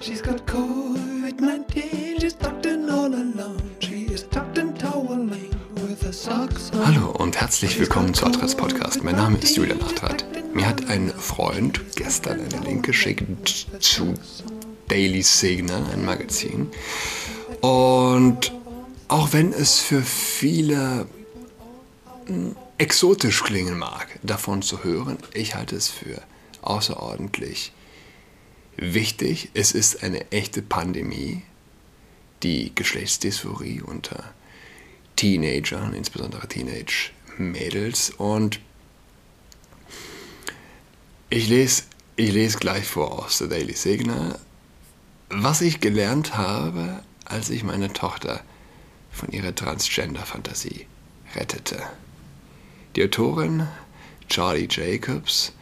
She's got COVID-19, she's tucked in all alone. She is tucked in toweling with her socks on. Hallo und herzlich willkommen zu Adrats Podcast. Mein Name ist Julian Adrat. Mir hat ein Freund gestern einen Link geschickt zu Daily Signal, ein Magazin. Und auch wenn es für viele hm, exotisch klingen mag, davon zu hören, ich halte es für außerordentlich wichtig. Es ist eine echte Pandemie, die Geschlechtsdysphorie unter Teenagern, insbesondere Teenage-Mädels. Und ich lese, ich lese gleich vor aus der Daily Signal, was ich gelernt habe, als ich meine Tochter von ihrer Transgender-Fantasie rettete. Die Autorin Charlie Jacobs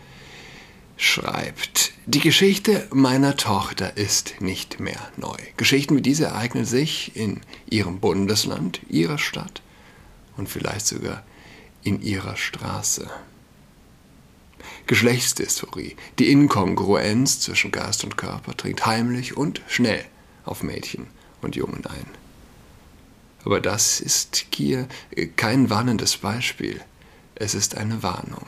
schreibt, die Geschichte meiner Tochter ist nicht mehr neu. Geschichten wie diese ereignen sich in ihrem Bundesland, ihrer Stadt und vielleicht sogar in ihrer Straße. Geschlechtsdysphorie, die Inkongruenz zwischen Geist und Körper dringt heimlich und schnell auf Mädchen und Jungen ein. Aber das ist hier kein warnendes Beispiel, es ist eine Warnung.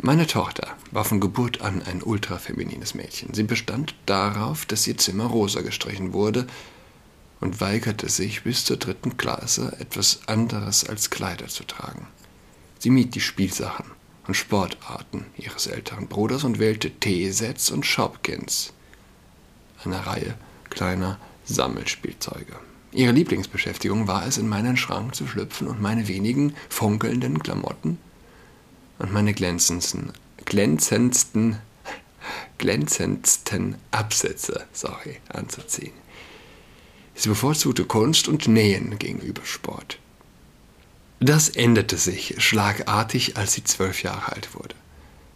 Meine Tochter war von Geburt an ein ultrafeminines Mädchen. Sie bestand darauf, dass ihr Zimmer rosa gestrichen wurde und weigerte sich bis zur dritten Klasse etwas anderes als Kleider zu tragen. Sie mied die Spielsachen und Sportarten ihres älteren Bruders und wählte Teesets und Shopkins, eine Reihe kleiner Sammelspielzeuge. Ihre Lieblingsbeschäftigung war es, in meinen Schrank zu schlüpfen und meine wenigen funkelnden Klamotten und meine glänzendsten, glänzendsten, glänzendsten Absätze sorry, anzuziehen. Sie bevorzugte Kunst und Nähen gegenüber Sport. Das änderte sich schlagartig, als sie zwölf Jahre alt wurde.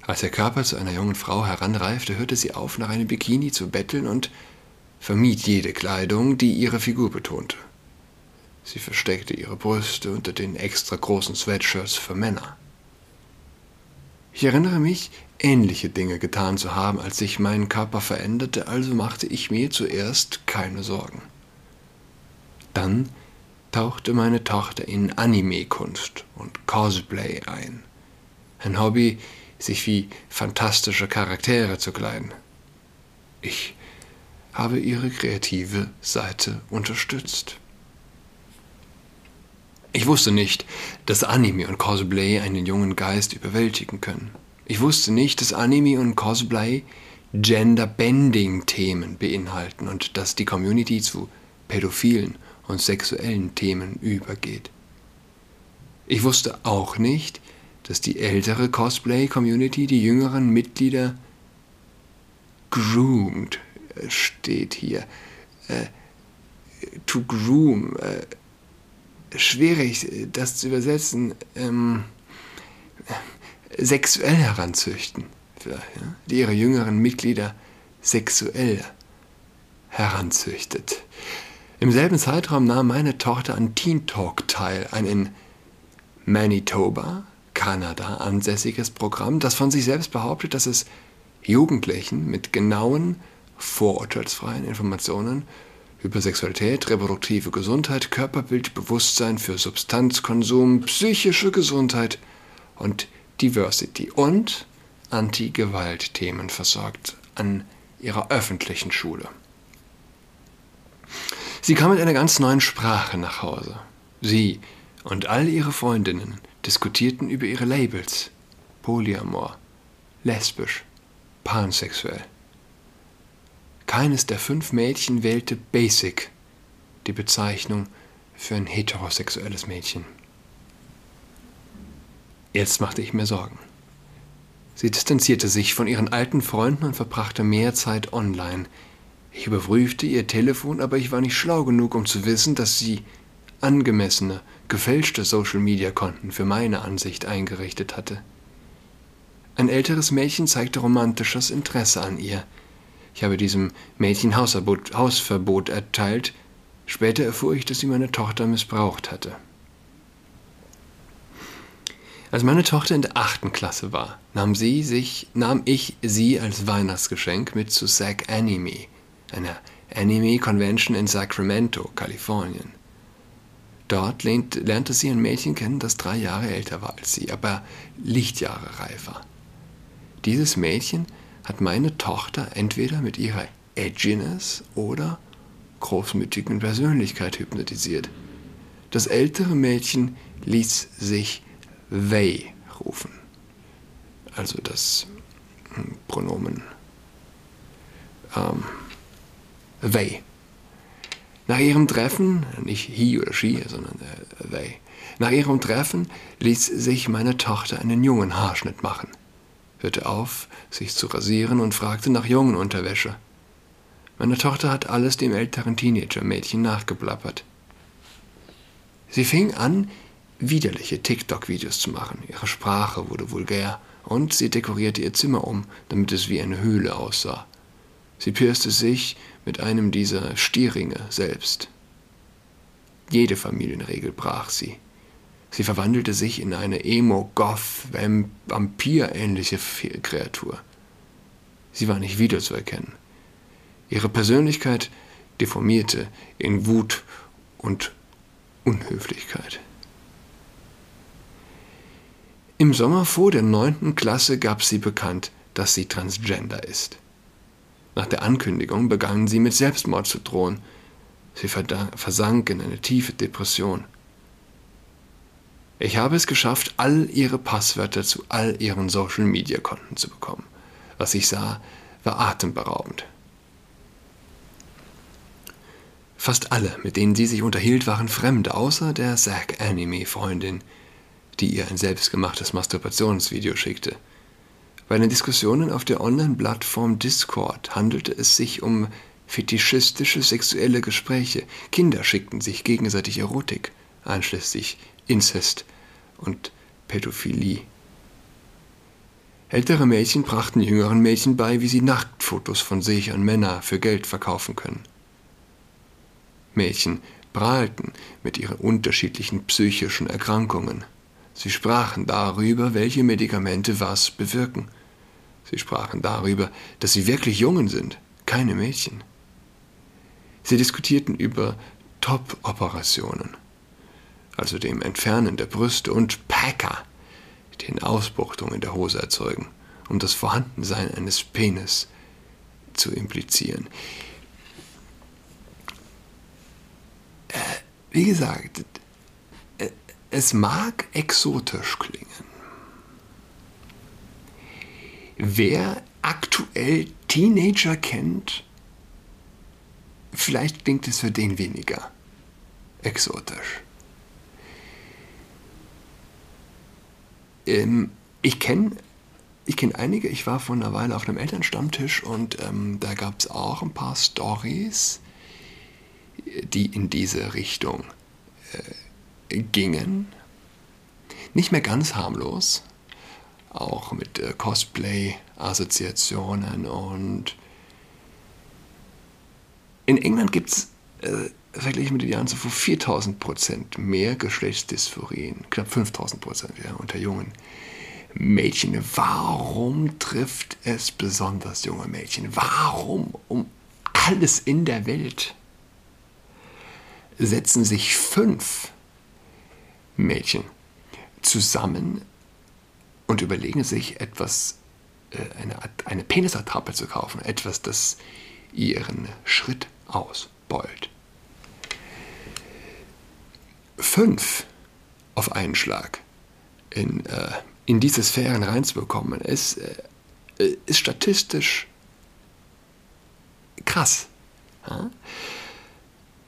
Als ihr Körper zu einer jungen Frau heranreifte, hörte sie auf, nach einem Bikini zu betteln und vermied jede Kleidung, die ihre Figur betonte. Sie versteckte ihre Brüste unter den extra großen Sweatshirts für Männer. Ich erinnere mich, ähnliche Dinge getan zu haben, als sich mein Körper veränderte, also machte ich mir zuerst keine Sorgen. Dann tauchte meine Tochter in Anime-Kunst und Cosplay ein. Ein Hobby, sich wie fantastische Charaktere zu kleiden. Ich habe ihre kreative Seite unterstützt. Ich wusste nicht, dass Anime und Cosplay einen jungen Geist überwältigen können. Ich wusste nicht, dass Anime und Cosplay Gender-Bending-Themen beinhalten und dass die Community zu pädophilen und sexuellen Themen übergeht. Ich wusste auch nicht, dass die ältere Cosplay-Community die jüngeren Mitglieder groomed äh, steht hier. Äh, to groom. Äh, schwierig, das zu übersetzen, ähm, sexuell heranzüchten, vielleicht, ja? die ihre jüngeren Mitglieder sexuell heranzüchtet. Im selben Zeitraum nahm meine Tochter an Teen Talk teil, ein in Manitoba, Kanada ansässiges Programm, das von sich selbst behauptet, dass es Jugendlichen mit genauen, vorurteilsfreien Informationen über Sexualität, reproduktive Gesundheit, Körperbild, Bewusstsein für Substanzkonsum, psychische Gesundheit und Diversity und Anti-Gewalt-Themen versorgt an ihrer öffentlichen Schule. Sie kam mit einer ganz neuen Sprache nach Hause. Sie und all ihre Freundinnen diskutierten über ihre Labels. Polyamor, lesbisch, pansexuell. Keines der fünf Mädchen wählte Basic, die Bezeichnung für ein heterosexuelles Mädchen. Jetzt machte ich mir Sorgen. Sie distanzierte sich von ihren alten Freunden und verbrachte mehr Zeit online. Ich überprüfte ihr Telefon, aber ich war nicht schlau genug, um zu wissen, dass sie angemessene, gefälschte Social-Media-Konten für meine Ansicht eingerichtet hatte. Ein älteres Mädchen zeigte romantisches Interesse an ihr – ich habe diesem Mädchen Hausverbot, Hausverbot erteilt. Später erfuhr ich, dass sie meine Tochter missbraucht hatte. Als meine Tochter in der achten Klasse war, nahm, sie sich, nahm ich sie als Weihnachtsgeschenk mit zu SAC Anime, einer Anime Convention in Sacramento, Kalifornien. Dort lernte sie ein Mädchen kennen, das drei Jahre älter war als sie, aber Lichtjahre reifer. Dieses Mädchen hat meine Tochter entweder mit ihrer Edginess oder großmütigen Persönlichkeit hypnotisiert. Das ältere Mädchen ließ sich they rufen. Also das hm, Pronomen ähm, they. Nach ihrem Treffen, nicht he oder she, sondern äh, they, nach ihrem Treffen ließ sich meine Tochter einen jungen Haarschnitt machen, hörte auf, sich zu rasieren und fragte nach jungen Unterwäsche. Meine Tochter hat alles dem älteren Teenager-Mädchen nachgeplappert. Sie fing an, widerliche TikTok-Videos zu machen. Ihre Sprache wurde vulgär und sie dekorierte ihr Zimmer um, damit es wie eine Höhle aussah. Sie pierste sich mit einem dieser Stierringe selbst. Jede Familienregel brach sie. Sie verwandelte sich in eine Emo-Goth-Vampir-ähnliche Kreatur. Sie war nicht wiederzuerkennen. Ihre Persönlichkeit deformierte in Wut und Unhöflichkeit. Im Sommer vor der neunten Klasse gab sie bekannt, dass sie transgender ist. Nach der Ankündigung begann sie mit Selbstmord zu drohen. Sie versank in eine tiefe Depression. Ich habe es geschafft, all ihre Passwörter zu all ihren Social-Media-Konten zu bekommen. Was ich sah, war atemberaubend. Fast alle, mit denen sie sich unterhielt, waren Fremde, außer der Zack-Anime-Freundin, die ihr ein selbstgemachtes Masturbationsvideo schickte. Bei den Diskussionen auf der Online-Plattform Discord handelte es sich um fetischistische sexuelle Gespräche. Kinder schickten sich gegenseitig Erotik, einschließlich Inzest und Pädophilie. Ältere Mädchen brachten jüngeren Mädchen bei, wie sie Nacktfotos von sich an Männer für Geld verkaufen können. Mädchen prahlten mit ihren unterschiedlichen psychischen Erkrankungen. Sie sprachen darüber, welche Medikamente was bewirken. Sie sprachen darüber, dass sie wirklich Jungen sind, keine Mädchen. Sie diskutierten über Top-Operationen, also dem Entfernen der Brüste und Packer, den Ausbuchtungen der Hose erzeugen, um das Vorhandensein eines Penis zu implizieren. Äh, wie gesagt, es mag exotisch klingen. Wer aktuell Teenager kennt, vielleicht klingt es für den weniger exotisch. Ähm, ich kenne ich kenn einige, ich war vor einer Weile auf einem Elternstammtisch und ähm, da gab es auch ein paar Stories, die in diese Richtung äh, gingen. Nicht mehr ganz harmlos, auch mit äh, Cosplay-Assoziationen und in England gibt es äh, verglichen mit den Jahren zuvor 4000 Prozent mehr Geschlechtsdysphorien, knapp 5000 Prozent ja, unter Jungen. Mädchen, warum trifft es besonders junge Mädchen? Warum um alles in der Welt setzen sich fünf Mädchen zusammen und überlegen sich etwas, äh, eine, eine Penisattrappe zu kaufen, etwas, das ihren Schritt ausbeult. Fünf auf einen Schlag in, äh, in diese Sphären reinzubekommen, ist, äh, ist statistisch krass. Ja?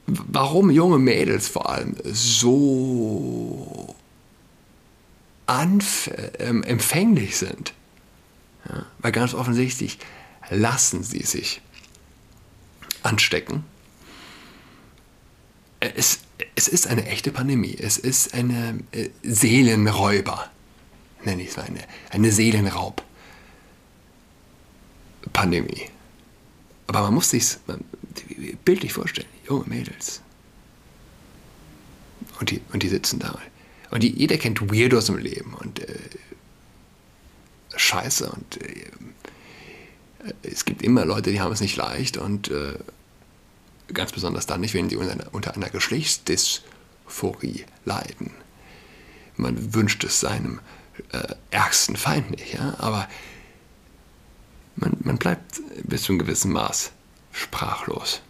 warum junge Mädels vor allem so ähm, empfänglich sind. Ja, weil ganz offensichtlich lassen sie sich anstecken. Es, es ist eine echte Pandemie. Es ist eine äh, Seelenräuber, nenne ich es mal, eine, eine Seelenraub-Pandemie. Aber man muss sich bildlich vorstellen, junge Mädels. Und die, und die sitzen da. Und die, jeder kennt Weirdos im Leben und äh, Scheiße und äh, es gibt immer Leute, die haben es nicht leicht und äh, ganz besonders dann nicht, wenn sie unter, einer Geschlechtsdysphorie leiden. Man wünscht es seinem äh, ärgsten Feind nicht, ja? aber man, man bleibt bis zu einem gewissen Maß sprachlos.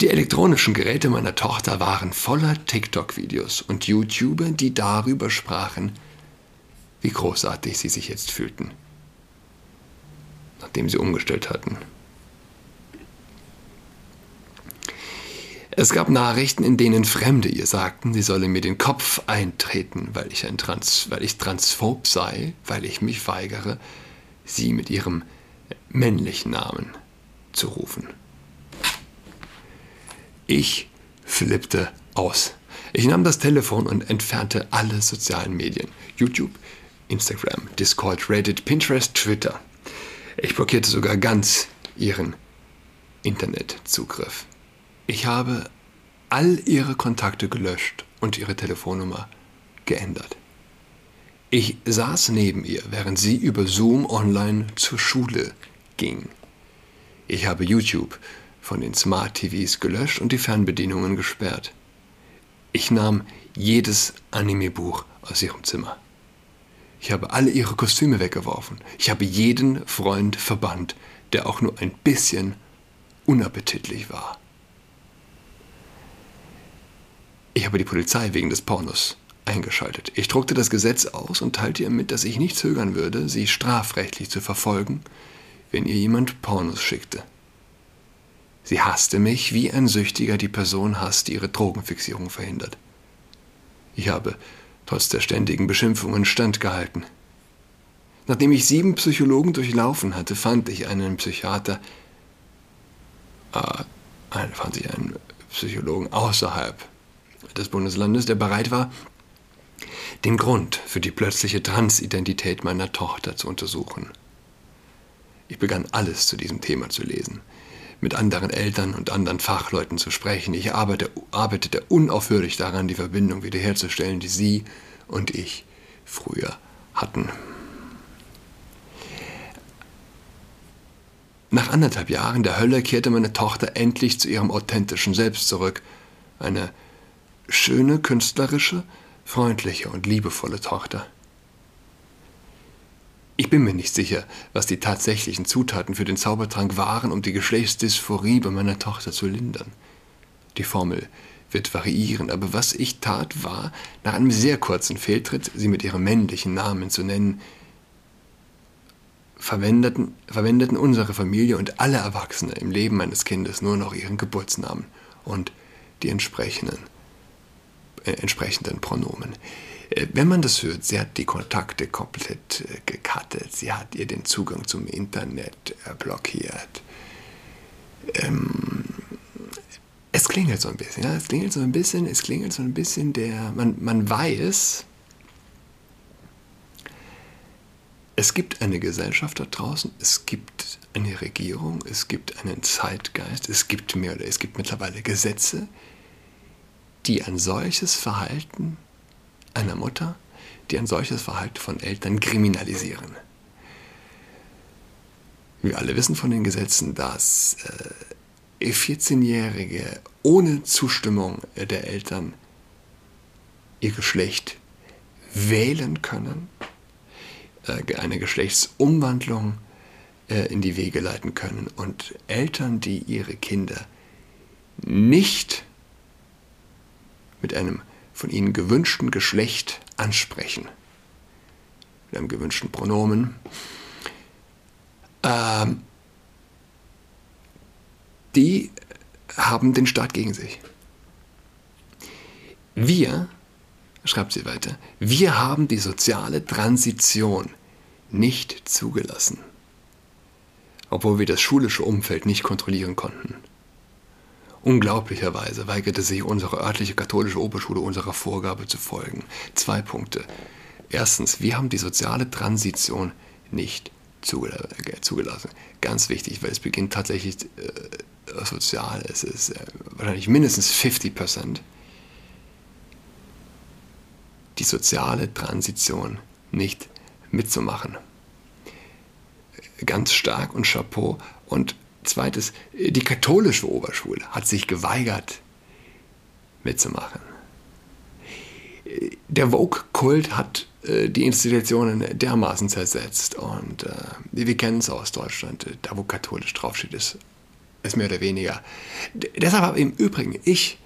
Die elektronischen Geräte meiner Tochter waren voller TikTok-Videos und YouTuber, die darüber sprachen, wie großartig sie sich jetzt fühlten, nachdem sie umgestellt hatten. Es gab Nachrichten, in denen Fremde ihr sagten, sie solle mir den Kopf eintreten, weil ich, ein Trans, weil ich transphob sei, weil ich mich weigere, sie mit ihrem männlichen Namen zu rufen. Ich flippte aus. Ich nahm das Telefon und entfernte alle sozialen Medien. YouTube, Instagram, Discord, Reddit, Pinterest, Twitter. Ich blockierte sogar ganz ihren Internetzugriff. Ich habe all ihre Kontakte gelöscht und ihre Telefonnummer geändert. Ich saß neben ihr, während sie über Zoom online zur Schule ging. Ich habe YouTube von den Smart TVs gelöscht und die Fernbedienungen gesperrt. Ich nahm jedes Anime-Buch aus ihrem Zimmer. Ich habe alle ihre Kostüme weggeworfen. Ich habe jeden Freund verbannt, der auch nur ein bisschen unappetitlich war. Ich habe die Polizei wegen des Pornos eingeschaltet. Ich druckte das Gesetz aus und teilte ihr mit, dass ich nicht zögern würde, sie strafrechtlich zu verfolgen, wenn ihr jemand Pornos schickte. Sie hasste mich, wie ein Süchtiger die Person hasst, die ihre Drogenfixierung verhindert. Ich habe trotz der ständigen Beschimpfungen standgehalten. Nachdem ich sieben Psychologen durchlaufen hatte, fand ich einen Psychiater, äh, fand ich einen Psychologen außerhalb des Bundeslandes, der bereit war, den Grund für die plötzliche Transidentität meiner Tochter zu untersuchen. Ich begann alles zu diesem Thema zu lesen, mit anderen Eltern und anderen Fachleuten zu sprechen. Ich arbeite, arbeitete unaufhörlich daran, die Verbindung wiederherzustellen, die sie und ich früher hatten. Nach anderthalb Jahren der Hölle kehrte meine Tochter endlich zu ihrem authentischen Selbst zurück. Eine schöne, künstlerische, freundliche und liebevolle Tochter. Ich bin mir nicht sicher, was die tatsächlichen Zutaten für den Zaubertrank waren, um die Geschlechtsdysphorie bei meiner Tochter zu lindern. Die Formel wird variieren, aber was ich tat, war, nach einem sehr kurzen Fehltritt, sie mit ihrem männlichen Namen zu nennen, verwendeten, verwendeten unsere Familie und alle Erwachsene im Leben meines Kindes nur noch ihren Geburtsnamen und die entsprechenden entsprechenden Pronomen. Äh, wenn man das hört, sie hat die Kontakte komplett äh, gekattet, sie hat ihr den Zugang zum Internet blockiert. Ähm, es klingelt so ein bisschen, ja, es klingelt so ein bisschen, es klingelt so ein bisschen der, man, man weiß, es gibt eine Gesellschaft da draußen, es gibt eine Regierung, es gibt einen Zeitgeist, es gibt mehr oder es gibt mittlerweile Gesetze, die ein solches Verhalten einer Mutter, die ein solches Verhalten von Eltern kriminalisieren. Wir alle wissen von den Gesetzen, dass äh, 14-Jährige ohne Zustimmung der Eltern ihr Geschlecht wählen können, äh, eine Geschlechtsumwandlung äh, in die Wege leiten können und Eltern, die ihre Kinder nicht mit einem von ihnen gewünschten Geschlecht ansprechen. Mit einem gewünschten Pronomen. Ähm, die haben den Staat gegen sich. Wir, schreibt sie weiter, wir haben die soziale Transition nicht zugelassen, obwohl wir das schulische Umfeld nicht kontrollieren konnten. Unglaublicherweise weigerte sich unsere örtliche katholische Oberschule unserer Vorgabe zu folgen. Zwei Punkte. Erstens, wir haben die soziale Transition nicht zugelassen. Ganz wichtig, weil es beginnt tatsächlich äh, sozial. Es ist äh, wahrscheinlich mindestens 50 Prozent. die soziale Transition nicht mitzumachen. Ganz stark und Chapeau. Und zweites, die katholische Oberschule hat sich geweigert mitzumachen. Der Vogue-Kult hat äh, die Institutionen dermaßen zersetzt und äh, wir kennen es aus Deutschland, da wo katholisch draufsteht, ist es mehr oder weniger. D deshalb habe im Übrigen ich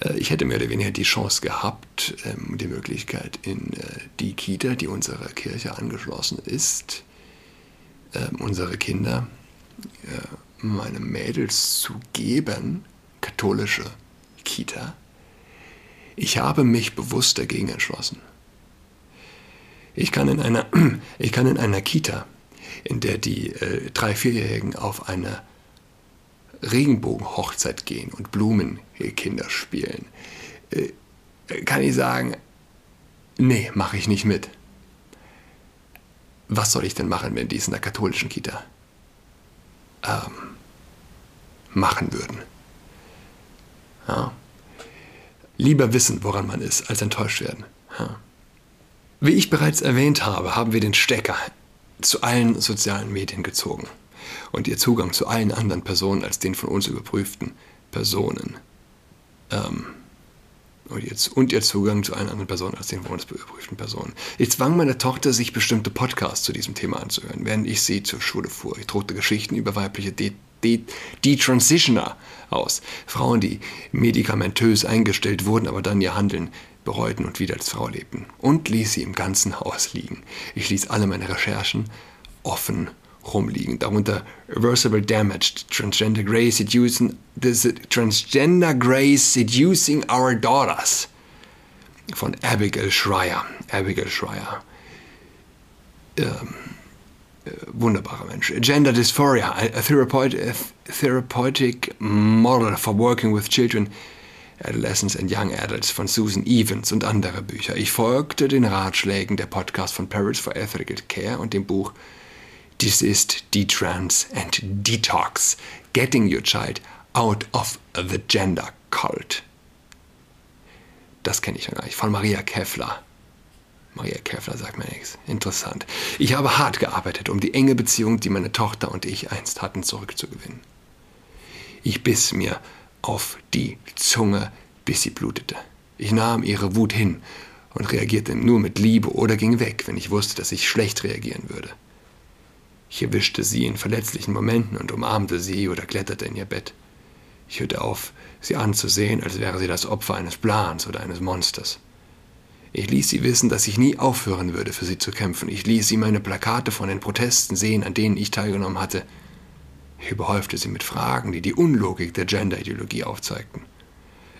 äh, ich hätte mehr oder weniger die Chance gehabt, ähm, die Möglichkeit in äh, die Kita, die unserer Kirche angeschlossen ist, ähm, unsere Kinder, äh, meine Mädels zu geben, katholische Kita. Ich habe mich bewusst dagegen entschlossen. Ich kann in einer, ich kann in einer Kita, in der die äh, drei, vierjährigen auf eine Regenbogenhochzeit gehen und Blumenkinder spielen, äh, kann ich sagen, nee, mache ich nicht mit. Was soll ich denn machen, wenn die es in der katholischen Kita ähm, machen würden? Ja. Lieber wissen, woran man ist, als enttäuscht werden. Ja. Wie ich bereits erwähnt habe, haben wir den Stecker zu allen sozialen Medien gezogen und ihr Zugang zu allen anderen Personen als den von uns überprüften Personen. Ähm, und, jetzt, und ihr Zugang zu allen anderen Personen als den von uns überprüften Personen. Ich zwang meine Tochter, sich bestimmte Podcasts zu diesem Thema anzuhören, während ich sie zur Schule fuhr. Ich druckte Geschichten über weibliche Detransitioner aus. Frauen, die medikamentös eingestellt wurden, aber dann ihr Handeln bereuten und wieder als Frau lebten. Und ließ sie im ganzen Haus liegen. Ich ließ alle meine Recherchen offen rumliegen. Darunter Reversible Damaged, Transgender Grey Seducing, Transgender Grey Seducing Our Daughters von Abigail Schreier. Abigail Schreier. Ähm, äh, wunderbarer Mensch. Gender Dysphoria, a, therapeutic, a therapeutic model for working with children, adolescents and young adults von Susan Evans und andere Bücher. Ich folgte den Ratschlägen der Podcast von Parents for Ethical Care und dem Buch Dies ist Detrans and Detox, Getting Your Child Out of the Gender Cult. Das kenne ich ja gar nicht. Von Maria Keffler. Maria Keffler sagt mir nichts. Interessant. Ich habe hart gearbeitet, um die enge Beziehung, die meine Tochter und ich einst hatten, zurückzugewinnen. Ich biss mir auf die Zunge, bis sie blutete. Ich nahm ihre Wut hin und reagierte nur mit Liebe oder ging weg, wenn ich wusste, dass ich schlecht reagieren würde. Ich erwischte sie in verletzlichen Momenten und umarmte sie oder kletterte in ihr Bett. Ich hörte auf, sie anzusehen, als wäre sie das Opfer eines Plans oder eines Monsters. Ich ließ sie wissen, dass ich nie aufhören würde, für sie zu kämpfen. Ich ließ sie meine Plakate von den Protesten sehen, an denen ich teilgenommen hatte. Ich überhäufte sie mit Fragen, die die Unlogik der Gender-Ideologie aufzeigten.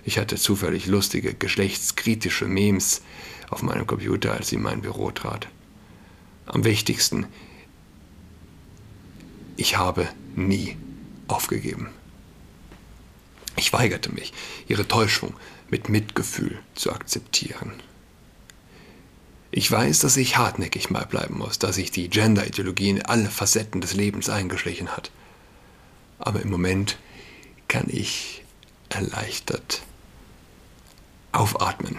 Ich hatte zufällig lustige, geschlechtskritische Memes auf meinem Computer, als sie in mein Büro trat. Am wichtigsten, ich habe nie aufgegeben. Ich weigerte mich, ihre Täuschung mit Mitgefühl zu akzeptieren. Ich weiß, dass ich hartnäckig mal bleiben muss, dass sich die Gender-Ideologie in alle Facetten des Lebens eingeschlichen hat. Aber im Moment kann ich erleichtert aufatmen.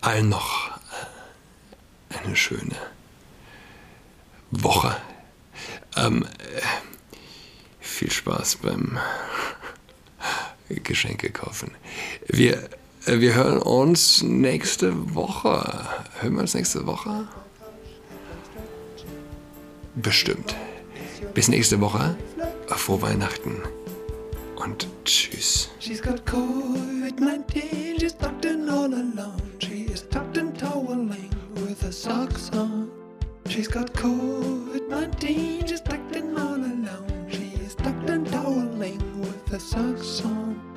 Allen noch eine schöne Woche ähm, äh, viel Spaß beim Geschenke kaufen. Wir, äh, wir hören uns nächste Woche. Hören wir uns nächste Woche? Bestimmt. Bis nächste Woche. Frohe Weihnachten. Und tschüss. She's got COVID-19, she's tucked in all alone. She is tucked in toweling with her socks on. She's got COVID-19, she's tucked in